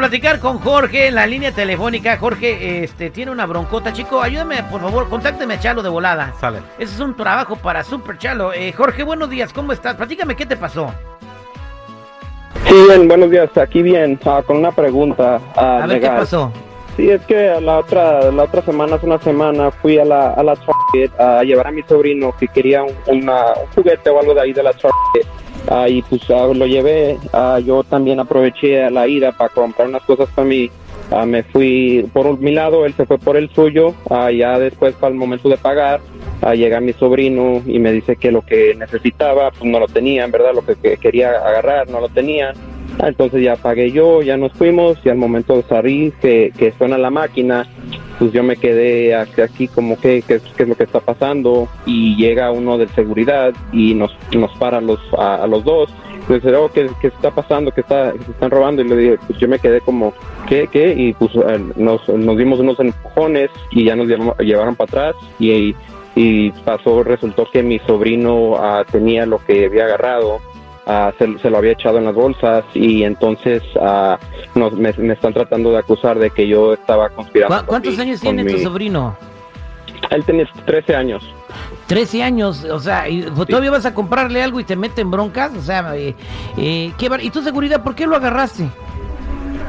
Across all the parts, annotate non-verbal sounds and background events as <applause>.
Platicar con Jorge en la línea telefónica. Jorge, este, tiene una broncota. Chico, ayúdame, por favor, contácteme a Chalo de volada. Sale. Ese es un trabajo para Super Chalo. Eh, Jorge, buenos días, ¿cómo estás? Platícame, ¿qué te pasó? Sí, bien, buenos días. Aquí bien, ah, con una pregunta. ah, A ver, ¿qué pasó? Sí, es que la otra, la otra semana, hace una semana, fui a la, a la Target a llevar a mi sobrino que quería un, una- un juguete o algo de ahí de la Target. Ah, y pues ah, lo llevé. Ah, yo también aproveché la ida para comprar unas cosas para mí. Ah, me fui por mi lado, él se fue por el suyo. Ah, ya después, para el momento de pagar, ah, llega mi sobrino y me dice que lo que necesitaba, pues no lo tenía, en verdad, lo que, que quería agarrar, no lo tenía. Ah, Entonces ya pagué yo, ya nos fuimos y al momento salir que, que suena la máquina, pues yo me quedé aquí, como que qué qué es lo que está pasando y llega uno de seguridad y nos, nos para los, a, a los dos. Entonces, oh, ¿qué, qué está pasando? ¿Qué está, están robando? Y le dije, pues yo me quedé como, ¿qué? ¿Qué? Y pues eh, nos, nos dimos unos empujones y ya nos llevaron para atrás y, y pasó, resultó que mi sobrino ah, tenía lo que había agarrado ah, se, se lo había echado en las bolsas y entonces ah, nos, me, me están tratando de acusar de que yo estaba conspirando. ¿Cu- ¿Cuántos con mi- años tiene tu mi- sobrino? Él tenía 13 años. 13 años, o sea, y pues, todavía vas a comprarle algo y te meten broncas, o sea, eh, eh, ¿qué bar- ¿y tu seguridad por qué lo agarraste?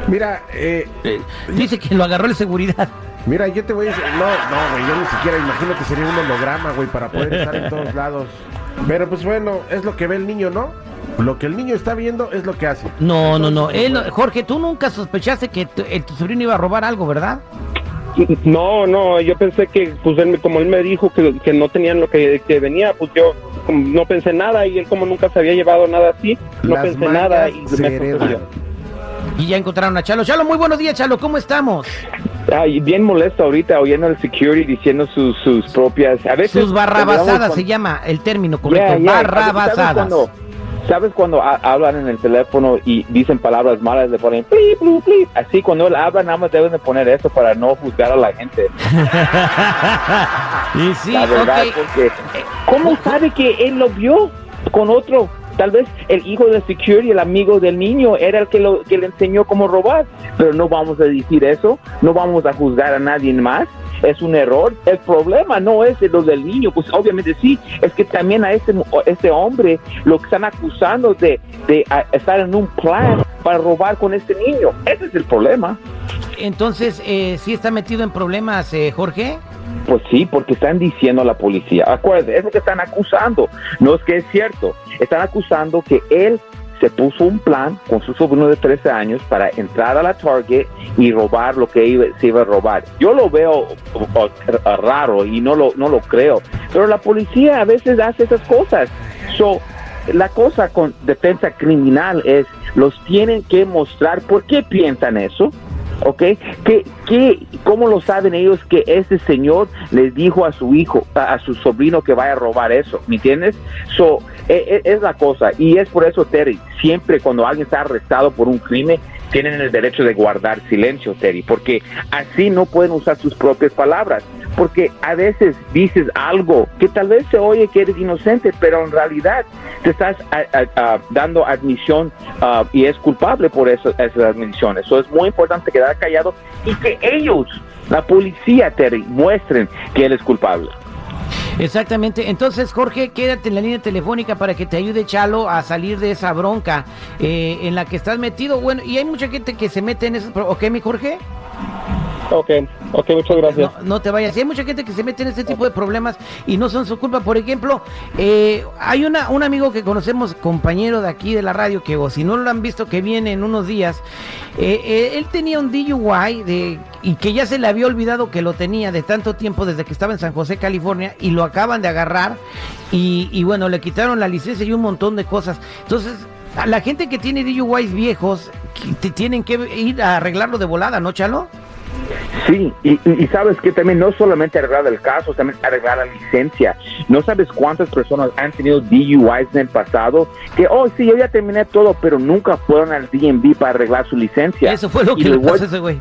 Mira, eh, Eh, dice que lo agarró el seguridad. mira, yo te voy a decir. No, no, güey, yo ni siquiera imagino que sería un holograma, güey, para poder estar en todos lados. Pero pues bueno, es lo que ve el niño, ¿no? Lo que el niño está viendo es lo que hace. No, no, no, él, Jorge, tú nunca sospechaste que tu, el- tu sobrino iba a robar algo, ¿verdad? No, no, yo pensé que, pues él, me- como él me dijo que, que no tenían lo que, que venía, pues yo no pensé nada y él como nunca se había llevado nada así, no Las pensé nada y me. Y ya encontraron a Chalo. Chalo, muy buenos días, Chalo, ¿cómo estamos? Ay, bien molesto ahorita oyendo al security diciendo sus, sus propias. A veces. Sus barrabasadas cuando- se llama el término correcto, Yeah, yeah. ¿Sabes barrabasadas. ¿Sabes cuando ha- hablan en el teléfono y dicen palabras malas? Le ponen plip, plip, plip. Así cuando él habla, nada más deben de poner eso para no juzgar a la gente. <laughs> y sí, la verdad, ok. porque. ¿Cómo sabe que él lo vio con otro? Tal vez el hijo del security, el amigo del niño, era el que, lo, que le enseñó cómo robar. Pero no vamos a decir eso, no vamos a juzgar a nadie más. Es un error. El problema no es de lo del niño, pues obviamente sí, es que también a este, este hombre lo que están acusando de, de estar en un plan para robar con este niño. Ese es el problema. Entonces, eh, ¿sí está metido en problemas, eh, Jorge? Pues sí, porque están diciendo a la policía. Acuérdense, es lo que están acusando. No es que es cierto. Están acusando que él se puso un plan con su sobrino de 13 años para entrar a la Target y robar lo que iba- se iba a robar. Yo lo veo raro y no lo, no lo creo. Pero la policía a veces hace esas cosas. So, la cosa con defensa criminal es, los tienen que mostrar por qué piensan eso. ¿ok? ¿Qué, qué, ¿Cómo lo saben ellos que ese señor les dijo a su hijo, a, a su sobrino que vaya a robar eso? ¿Me entiendes? So, e- e- es la cosa. Y es por eso, Terry, siempre cuando alguien está arrestado por un crimen, tienen el derecho de guardar silencio, Terry, porque así no pueden usar sus propias palabras. Porque a veces dices algo que tal vez se oye que eres inocente, pero en realidad te estás a- dando admisión ah, y es culpable por eso- esas admisiones. Eso es muy importante quedar callado y que ellos, la policía, Terry, muestren que él es culpable. Exactamente. Entonces, Jorge, quédate en la línea telefónica para que te ayude Chalo a salir de esa bronca eh, en la que estás metido. Bueno, y hay mucha gente que se mete en eso. ¿Ok, mi Jorge? Ok, ok, muchas gracias. No, te vayas. Hay mucha gente que se mete en este tipo de problemas y no son su culpa. Por ejemplo, eh, hay una, un amigo que conocemos, compañero de aquí de la radio, que o si no lo han visto, que viene en unos días. eh, eh, él tenía un DUI de, y que ya se le había olvidado que lo tenía de tanto tiempo desde que estaba en San José, California, y lo acaban de agarrar. Y, y bueno, le quitaron la licencia y un montón de cosas. Entonces, a la gente que tiene DUIs viejos, que tienen que ir a arreglarlo de volada, ¿no, Chalo? Sí, y, y- sabes que también no solamente arreglar el caso, también arreglar la licencia. No sabes cuántas personas han tenido DUIs en el pasado que, oh, sí, yo ya terminé todo, pero nunca fueron al DMV para arreglar su licencia. Eso fue lo Y que le pasó a ese güey.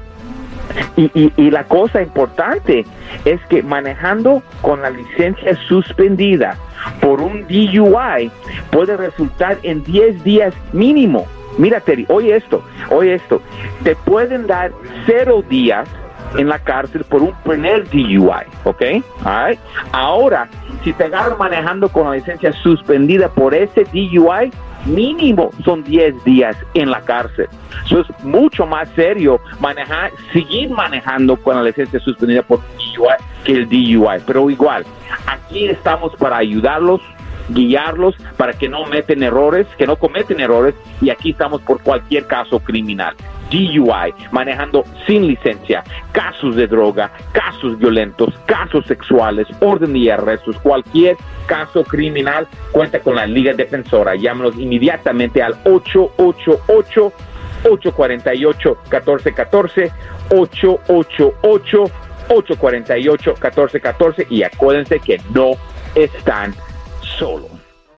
Y, y- y la cosa importante es que manejando con la licencia suspendida por un DUI puede resultar en 10 días mínimo mira Terry, oye esto, oye esto, te pueden dar cero días en la cárcel por un primer DUI, ¿ok? Ahora, si te agarran manejando con la licencia suspendida por ese DUI, mínimo son 10 días en la cárcel. Eso es mucho más serio manejar, seguir manejando con la licencia suspendida por DUI que el DUI. Pero igual, aquí estamos para ayudarlos guiarlos para que no meten errores, que no cometen errores y aquí estamos por cualquier caso criminal. DUI, manejando sin licencia, casos de droga, casos violentos, casos sexuales, orden y arrestos, cualquier caso criminal, cuenta con la Liga Defensora. Llámenos inmediatamente al 888 848 1414 888 848 1414 y acuérdense que no están solo.